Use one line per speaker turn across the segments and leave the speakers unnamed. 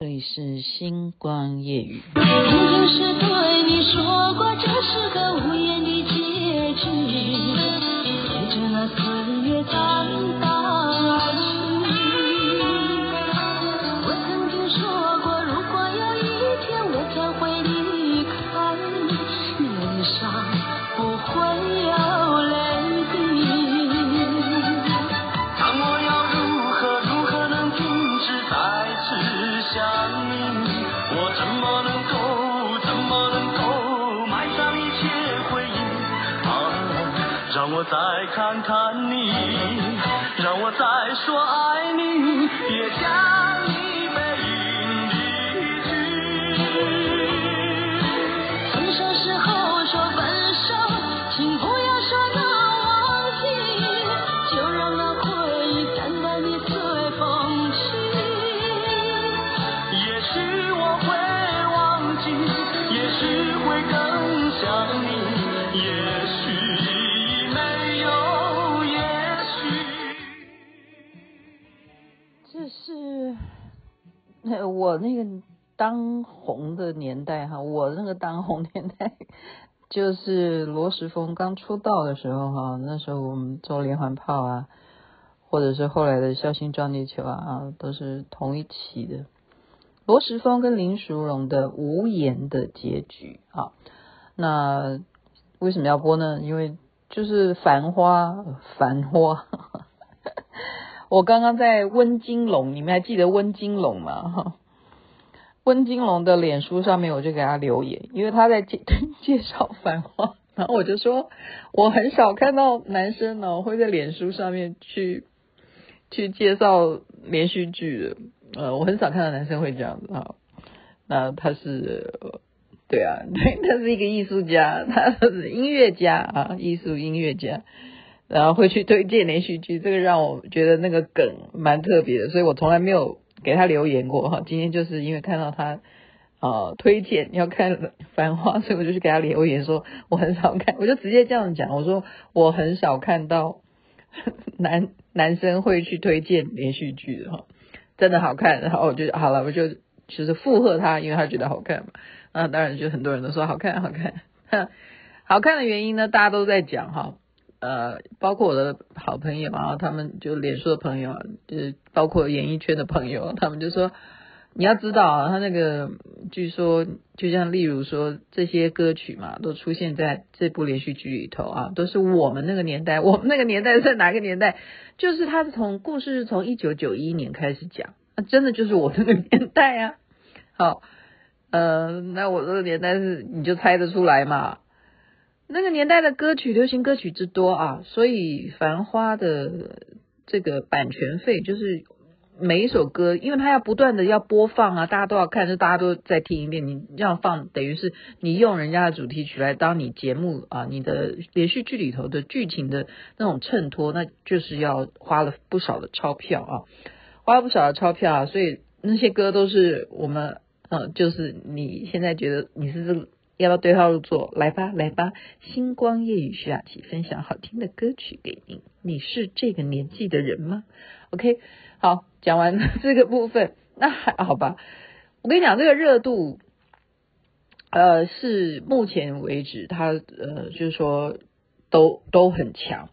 这里是星光夜雨，
我就是对你说过，这是个无让我再看看你，让我再说爱你，别讲你
呃我那个当红的年代哈，我那个当红年代就是罗时峰刚出道的时候哈，那时候我们做连环炮啊，或者是后来的孝心撞地球啊啊，都是同一期的。罗时峰跟林淑荣的无言的结局啊，那为什么要播呢？因为就是繁花，繁花。我刚刚在温金龙，你们还记得温金龙吗？哈，温金龙的脸书上面，我就给他留言，因为他在介 介绍繁花，然后我就说，我很少看到男生呢会在脸书上面去去介绍连续剧的。呃，我很少看到男生会这样子哈。那他是，对啊，对，他是一个艺术家，他是音乐家啊，艺术音乐家，然后会去推荐连续剧，这个让我觉得那个梗蛮特别的，所以我从来没有给他留言过哈。今天就是因为看到他呃推荐要看《繁花》，所以我就去给他留言说我很少看，我就直接这样讲，我说我很少看到 男男生会去推荐连续剧的哈。真的好看，然后我就好了，我就就是附和他，因为他觉得好看嘛。那当然就很多人都说好看，好看。好看的原因呢，大家都在讲哈。呃，包括我的好朋友啊，他们就脸书的朋友啊，就是包括演艺圈的朋友，他们就说你要知道啊，他那个据说就像例如说这些歌曲嘛，都出现在这部连续剧里头啊，都是我们那个年代，我们那个年代在哪个年代？就是他从故事是从一九九一年开始讲，那真的就是我这个年代啊。好，呃，那我这个年代是你就猜得出来嘛？那个年代的歌曲，流行歌曲之多啊，所以《繁花》的这个版权费就是每一首歌，因为它要不断的要播放啊，大家都要看，就大家都再听一遍。你这样放，等于是你用人家的主题曲来当你节目啊，你的连续剧里头的剧情的那种衬托，那就是要花了不少的钞票啊，花了不少的钞票啊。所以那些歌都是我们，嗯、就是你现在觉得你是这个。要不要对号入座？来吧，来吧！星光夜雨徐雅琪分享好听的歌曲给您。你是这个年纪的人吗？OK，好，讲完了这个部分，那还好吧？我跟你讲，这个热度，呃，是目前为止它呃，就是说都都很强。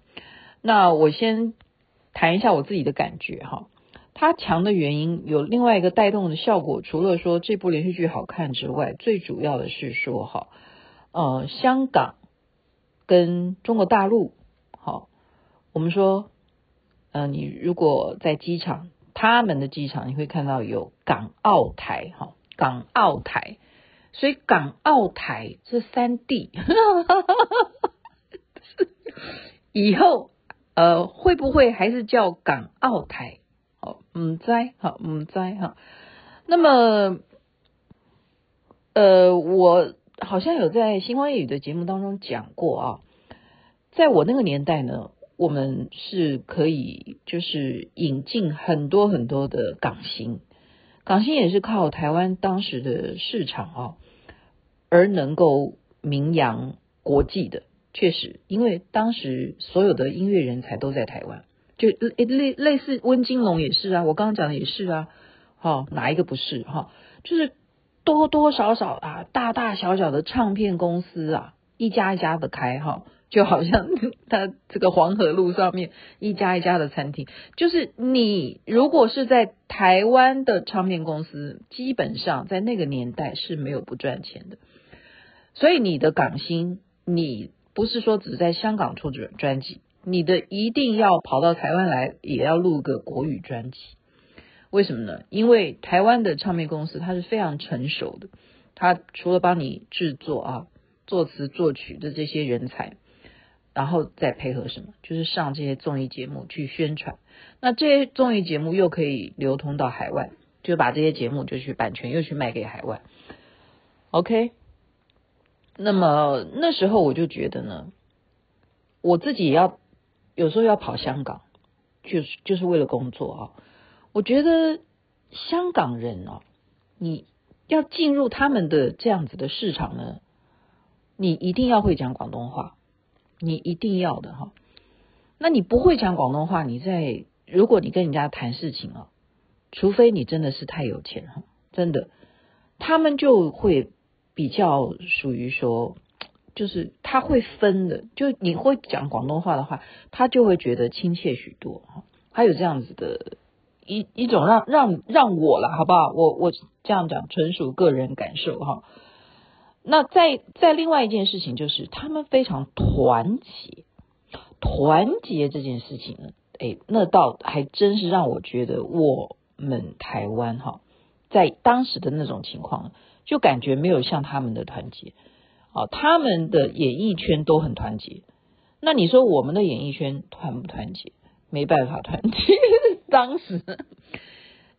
那我先谈一下我自己的感觉哈。它强的原因有另外一个带动的效果，除了说这部连续剧好看之外，最主要的是说哈，呃，香港跟中国大陆，好，我们说，呃，你如果在机场，他们的机场你会看到有港澳台，哈，港澳台，所以港澳台这三地，以后呃会不会还是叫港澳台？嗯，在哈，嗯，在哈。那么，呃，我好像有在星光夜语的节目当中讲过啊，在我那个年代呢，我们是可以就是引进很多很多的港星，港星也是靠台湾当时的市场啊，而能够名扬国际的。确实，因为当时所有的音乐人才都在台湾。就类类似温金龙也是啊，我刚刚讲的也是啊，哈，哪一个不是哈？就是多多少少啊，大大小小的唱片公司啊，一家一家的开哈，就好像 他这个黄河路上面一家一家的餐厅，就是你如果是在台湾的唱片公司，基本上在那个年代是没有不赚钱的，所以你的港星，你不是说只在香港出专专辑。你的一定要跑到台湾来，也要录个国语专辑，为什么呢？因为台湾的唱片公司它是非常成熟的，它除了帮你制作啊、作词作曲的这些人才，然后再配合什么，就是上这些综艺节目去宣传。那这些综艺节目又可以流通到海外，就把这些节目就去版权又去卖给海外。OK，那么那时候我就觉得呢，我自己要。有时候要跑香港，就是就是为了工作啊。我觉得香港人哦，你要进入他们的这样子的市场呢，你一定要会讲广东话，你一定要的哈。那你不会讲广东话，你在如果你跟人家谈事情啊，除非你真的是太有钱哈，真的，他们就会比较属于说。就是他会分的，就你会讲广东话的话，他就会觉得亲切许多哈。还有这样子的一一种让让让我了，好不好？我我这样讲纯属个人感受哈。那在在另外一件事情就是，他们非常团结，团结这件事情呢，哎，那倒还真是让我觉得我们台湾哈，在当时的那种情况，就感觉没有像他们的团结。哦，他们的演艺圈都很团结，那你说我们的演艺圈团不团结？没办法团结。当时，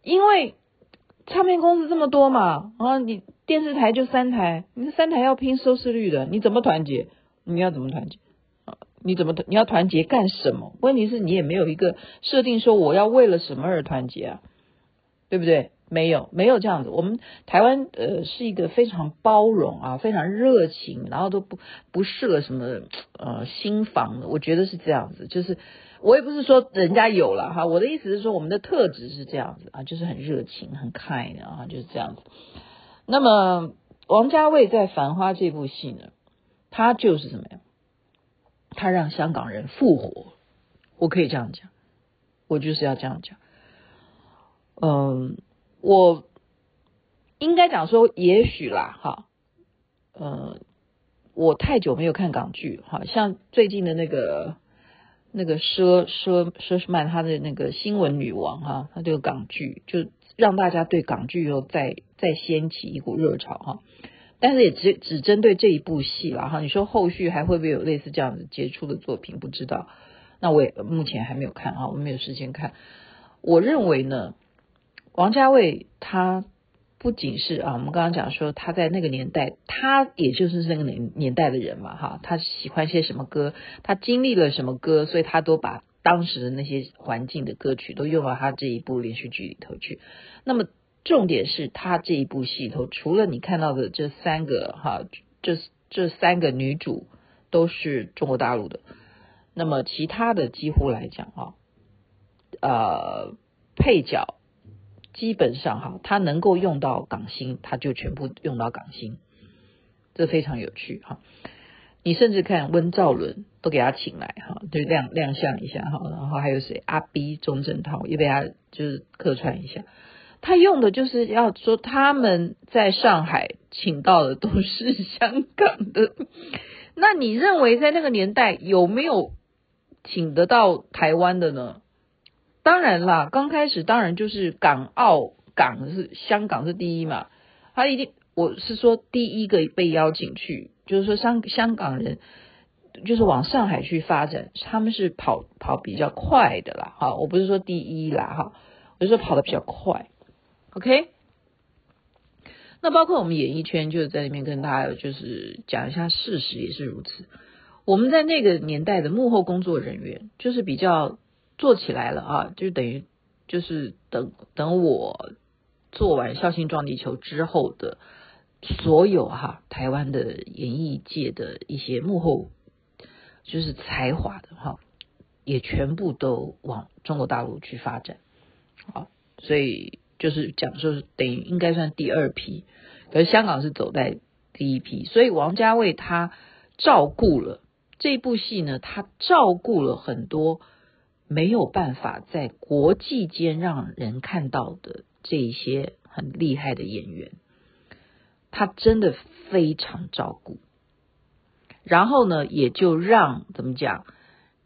因为唱片公司这么多嘛，啊，你电视台就三台，你三台要拼收视率的，你怎么团结？你要怎么团结？啊，你怎么团？你要团结干什么？问题是你也没有一个设定说我要为了什么而团结啊，对不对？没有，没有这样子。我们台湾呃是一个非常包容啊，非常热情，然后都不不设什么呃心防的。我觉得是这样子，就是我也不是说人家有了哈，我的意思是说我们的特质是这样子啊，就是很热情、很 kind 啊，就是这样子。那么王家卫在《繁花》这部戏呢，他就是怎么样？他让香港人复活，我可以这样讲，我就是要这样讲，嗯。我应该讲说，也许啦，哈，呃，我太久没有看港剧，哈，像最近的那个那个佘佘佘诗曼，她的那个新闻女王，哈，她这个港剧就让大家对港剧又再再掀起一股热潮，哈，但是也只只针对这一部戏了，哈，你说后续还会不会有类似这样子杰出的作品？不知道，那我也目前还没有看，哈，我没有时间看。我认为呢。王家卫他不仅是啊，我们刚刚讲说他在那个年代，他也就是那个年年代的人嘛，哈，他喜欢些什么歌，他经历了什么歌，所以他都把当时的那些环境的歌曲都用到他这一部连续剧里头去。那么重点是他这一部戏里头，除了你看到的这三个哈，这这三个女主都是中国大陆的，那么其他的几乎来讲啊，呃，配角。基本上哈，他能够用到港星，他就全部用到港星，这非常有趣哈。你甚至看温兆伦都给他请来哈，就亮亮相一下哈。然后还有谁？阿 B、钟镇涛也被他就是客串一下。他用的就是要说他们在上海请到的都是香港的。那你认为在那个年代有没有请得到台湾的呢？当然啦，刚开始当然就是港澳港是香港是第一嘛，他一定我是说第一个被邀请去，就是说香香港人就是往上海去发展，他们是跑跑比较快的啦，哈，我不是说第一啦，哈，我是说跑得比较快，OK。那包括我们演艺圈就是在里面跟大家就是讲一下事实也是如此，我们在那个年代的幕后工作人员就是比较。做起来了啊，就等于就是等等我做完《孝心撞地球》之后的所有哈、台湾的演艺界的一些幕后就是才华的哈、也全部都往中国大陆去发展。啊，所以就是讲说等于应该算第二批，可是香港是走在第一批，所以王家卫他照顾了这部戏呢，他照顾了很多没有办法在国际间让人看到的这一些很厉害的演员，他真的非常照顾，然后呢，也就让怎么讲，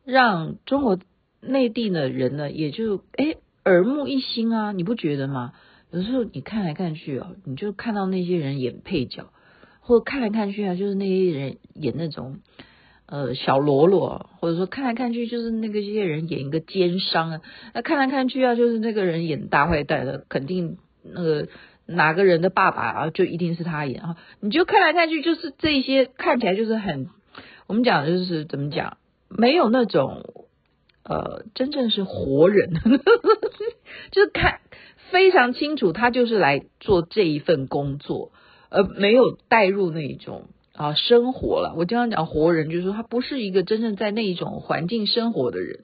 让中国内地的人呢，也就哎。耳目一新啊，你不觉得吗？有时候你看来看去啊，你就看到那些人演配角，或看来看去啊，就是那些人演那种呃小喽啰，或者说看来看去就是那个这些人演一个奸商啊，那看来看去啊，就是那个人演大坏蛋的，肯定那个哪个人的爸爸啊，就一定是他演啊。你就看来看去，就是这些看起来就是很，我们讲就是怎么讲，没有那种。呃，真正是活人，就是看非常清楚，他就是来做这一份工作，而没有带入那一种啊生活了。我经常讲活人，就是说他不是一个真正在那一种环境生活的人。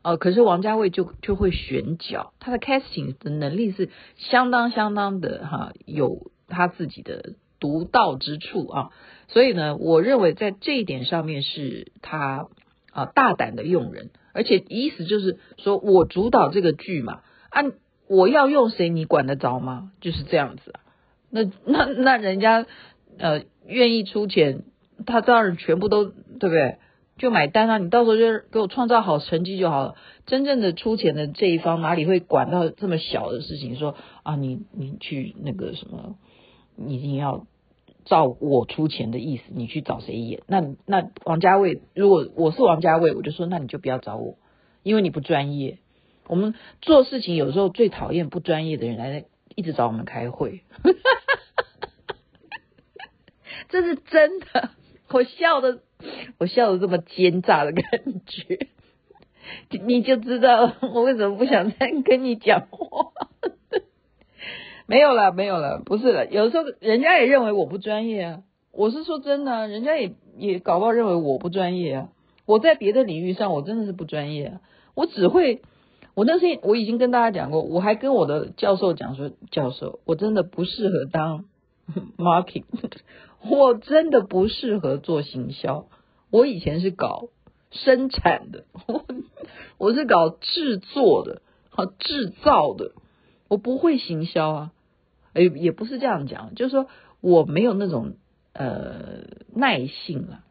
呃，可是王家卫就就会选角，他的 casting 的能力是相当相当的哈、有他自己的独到之处啊。所以呢，我认为在这一点上面是他啊大胆的用人。而且意思就是说，我主导这个剧嘛，啊，我要用谁，你管得着吗？就是这样子。那那那人家呃愿意出钱，他当然全部都对不对？就买单啊！你到时候就给我创造好成绩就好了。真正的出钱的这一方哪里会管到这么小的事情？说啊，你你去那个什么，你一定要。照我出钱的意思，你去找谁演？那那王家卫，如果我是王家卫，我就说，那你就不要找我，因为你不专业。我们做事情有时候最讨厌不专业的人来一直找我们开会，这是真的。我笑的，我笑的这么奸诈的感觉，你就知道我为什么不想再跟你讲话。没有了，没有了，不是了。有时候人家也认为我不专业啊，我是说真的，人家也也搞不好认为我不专业啊。我在别的领域上我真的是不专业啊，我只会，我那时我已经跟大家讲过，我还跟我的教授讲说，教授，我真的不适合当 marketing，我真的不适合做行销。我以前是搞生产的，我 我是搞制作的，好制造的，我不会行销啊。也也不是这样讲，就是说我没有那种呃耐性了，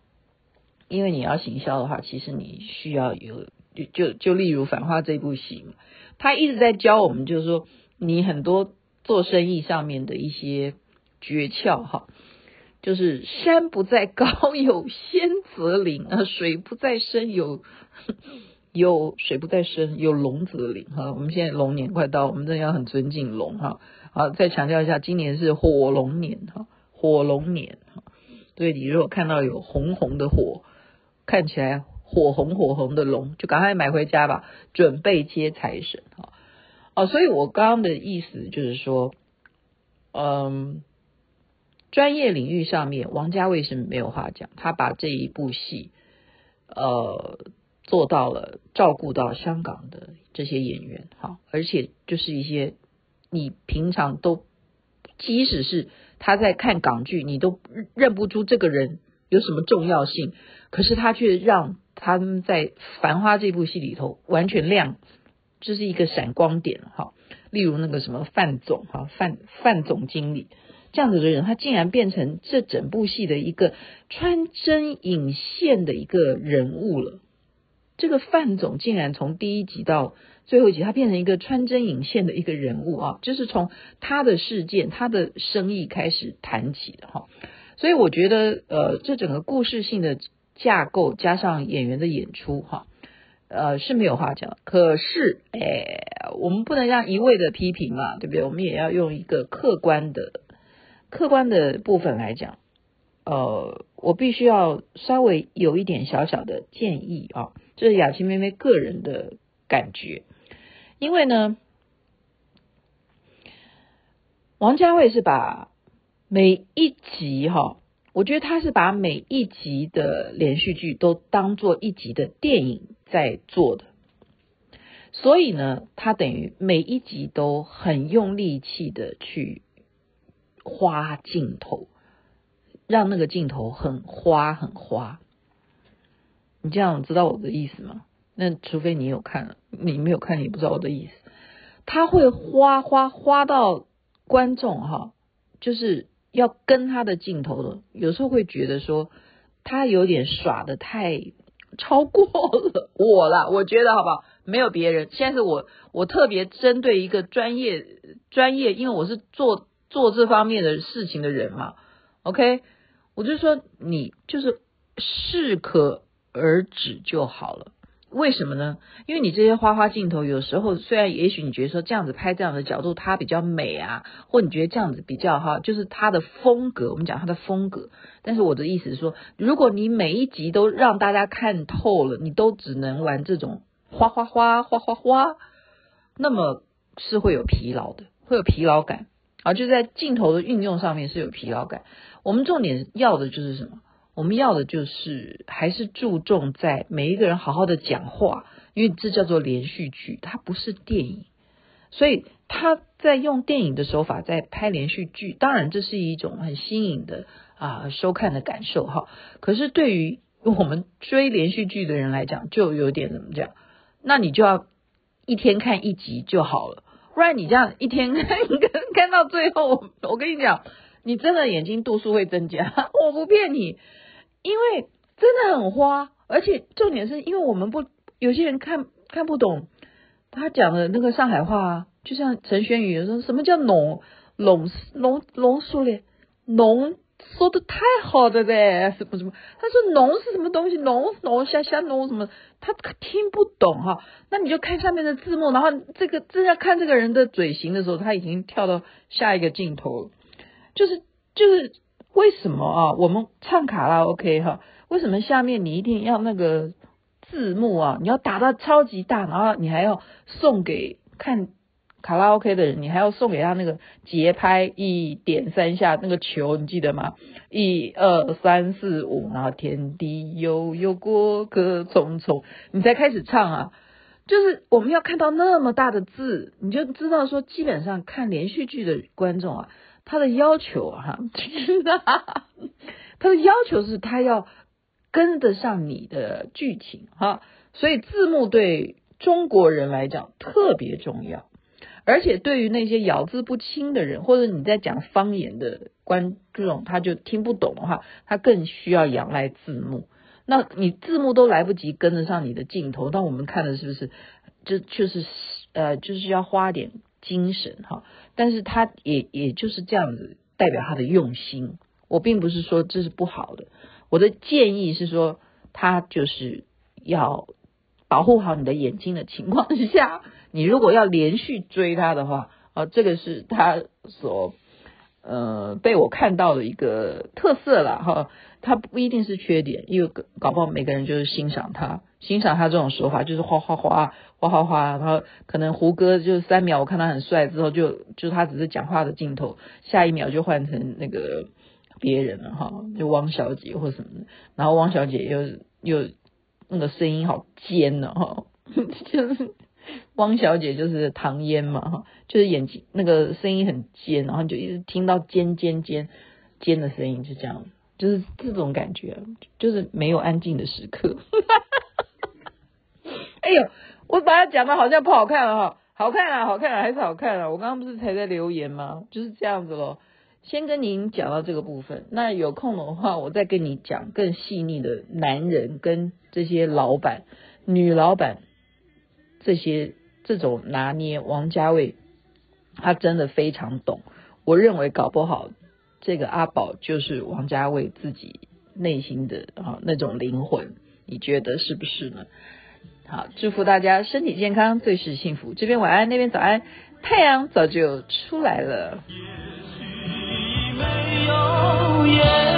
因为你要行销的话，其实你需要有就就就例如《繁花》这部戏，他一直在教我们，就是说你很多做生意上面的一些诀窍哈，就是山不在高有仙则灵啊，水不在深有 有水不在深有龙则灵哈。我们现在龙年快到，我们真的要很尊敬龙哈。好，再强调一下，今年是火龙年哈，火龙年哈。对，你如果看到有红红的火，看起来火红火红的龙，就赶快买回家吧，准备接财神哈。哦，所以我刚刚的意思就是说，嗯，专业领域上面，王家卫是没有话讲，他把这一部戏，呃，做到了照顾到香港的这些演员哈，而且就是一些。你平常都，即使是他在看港剧，你都认不出这个人有什么重要性，可是他却让他们在《繁花》这部戏里头完全亮，这是一个闪光点哈。例如那个什么范总哈，范范总经理这样子的人，他竟然变成这整部戏的一个穿针引线的一个人物了。这个范总竟然从第一集到最后一集，他变成一个穿针引线的一个人物啊，就是从他的事件、他的生意开始谈起的哈。所以我觉得，呃，这整个故事性的架构加上演员的演出哈，呃是没有话讲。可是，哎，我们不能让一味的批评嘛，对不对？我们也要用一个客观的、客观的部分来讲。呃，我必须要稍微有一点小小的建议啊。这是雅琪妹妹个人的感觉，因为呢，王家卫是把每一集哈，我觉得他是把每一集的连续剧都当做一集的电影在做的，所以呢，他等于每一集都很用力气的去花镜头，让那个镜头很花很花。你这样知道我的意思吗？那除非你有看，你没有看，你不知道我的意思。他会花花花到观众哈，就是要跟他的镜头的，有时候会觉得说他有点耍的太超过了我了。我觉得好不好？没有别人，现在是我，我特别针对一个专业专业，因为我是做做这方面的事情的人嘛。OK，我就说你就是适可而止就好了。为什么呢？因为你这些花花镜头，有时候虽然也许你觉得说这样子拍这样的角度它比较美啊，或你觉得这样子比较哈，就是它的风格，我们讲它的风格。但是我的意思是说，如果你每一集都让大家看透了，你都只能玩这种花花花花花花，那么是会有疲劳的，会有疲劳感啊，就在镜头的运用上面是有疲劳感。我们重点要的就是什么？我们要的就是还是注重在每一个人好好的讲话，因为这叫做连续剧，它不是电影，所以他在用电影的手法在拍连续剧，当然这是一种很新颖的啊收看的感受哈。可是对于 我们追连续剧的人来讲，就有点怎么讲？那你就要一天看一集就好了，不然你这样一天看看 到最后，我跟你讲，你真的眼睛度数会增加，我不骗你。因为真的很花，而且重点是因为我们不有些人看看不懂他讲的那个上海话，就像陈轩宇说什么叫浓浓浓浓缩咧，浓说的太好了呗，什么什么，他说浓是什么东西，浓浓虾虾浓什么，他听不懂哈，那你就看下面的字幕，然后这个正在看这个人的嘴型的时候，他已经跳到下一个镜头，就是就是。为什么啊？我们唱卡拉 OK 哈，为什么下面你一定要那个字幕啊？你要打到超级大，然后你还要送给看卡拉 OK 的人，你还要送给他那个节拍，一点三下那个球，你记得吗？一二三四五，然后天地悠悠，过客匆匆，你才开始唱啊！就是我们要看到那么大的字，你就知道说，基本上看连续剧的观众啊。他的要求哈，他的要求是他要跟得上你的剧情哈，所以字幕对中国人来讲特别重要，而且对于那些咬字不清的人，或者你在讲方言的观众，他就听不懂的话，他更需要仰赖字幕。那你字幕都来不及跟得上你的镜头，那我们看的是不是就就是呃，就是要花点。精神哈，但是他也也就是这样子代表他的用心。我并不是说这是不好的，我的建议是说，他就是要保护好你的眼睛的情况下，你如果要连续追他的话，啊，这个是他所呃被我看到的一个特色了哈。他不一定是缺点，因为搞不好每个人就是欣赏他，欣赏他这种手法，就是哗哗哗。哗哗哗，然后可能胡歌就三秒，我看他很帅，之后就就他只是讲话的镜头，下一秒就换成那个别人了哈，就汪小姐或什么的，然后汪小姐又又那个声音好尖呢哈，就是汪小姐就是唐嫣嘛哈，就是眼睛那个声音很尖，然后就一直听到尖尖尖尖的声音，就这样，就是这种感觉，就是没有安静的时刻，哎呦。我把它讲的好像不好看了哈，好看啊，好看啊，还是好看啊。我刚刚不是才在留言吗？就是这样子咯。先跟您讲到这个部分，那有空的话，我再跟你讲更细腻的男人跟这些老板、女老板这些这种拿捏。王家卫他真的非常懂，我认为搞不好这个阿宝就是王家卫自己内心的啊那种灵魂，你觉得是不是呢？好，祝福大家身体健康，最是幸福。这边晚安，那边早安，太阳早就出来了。永远。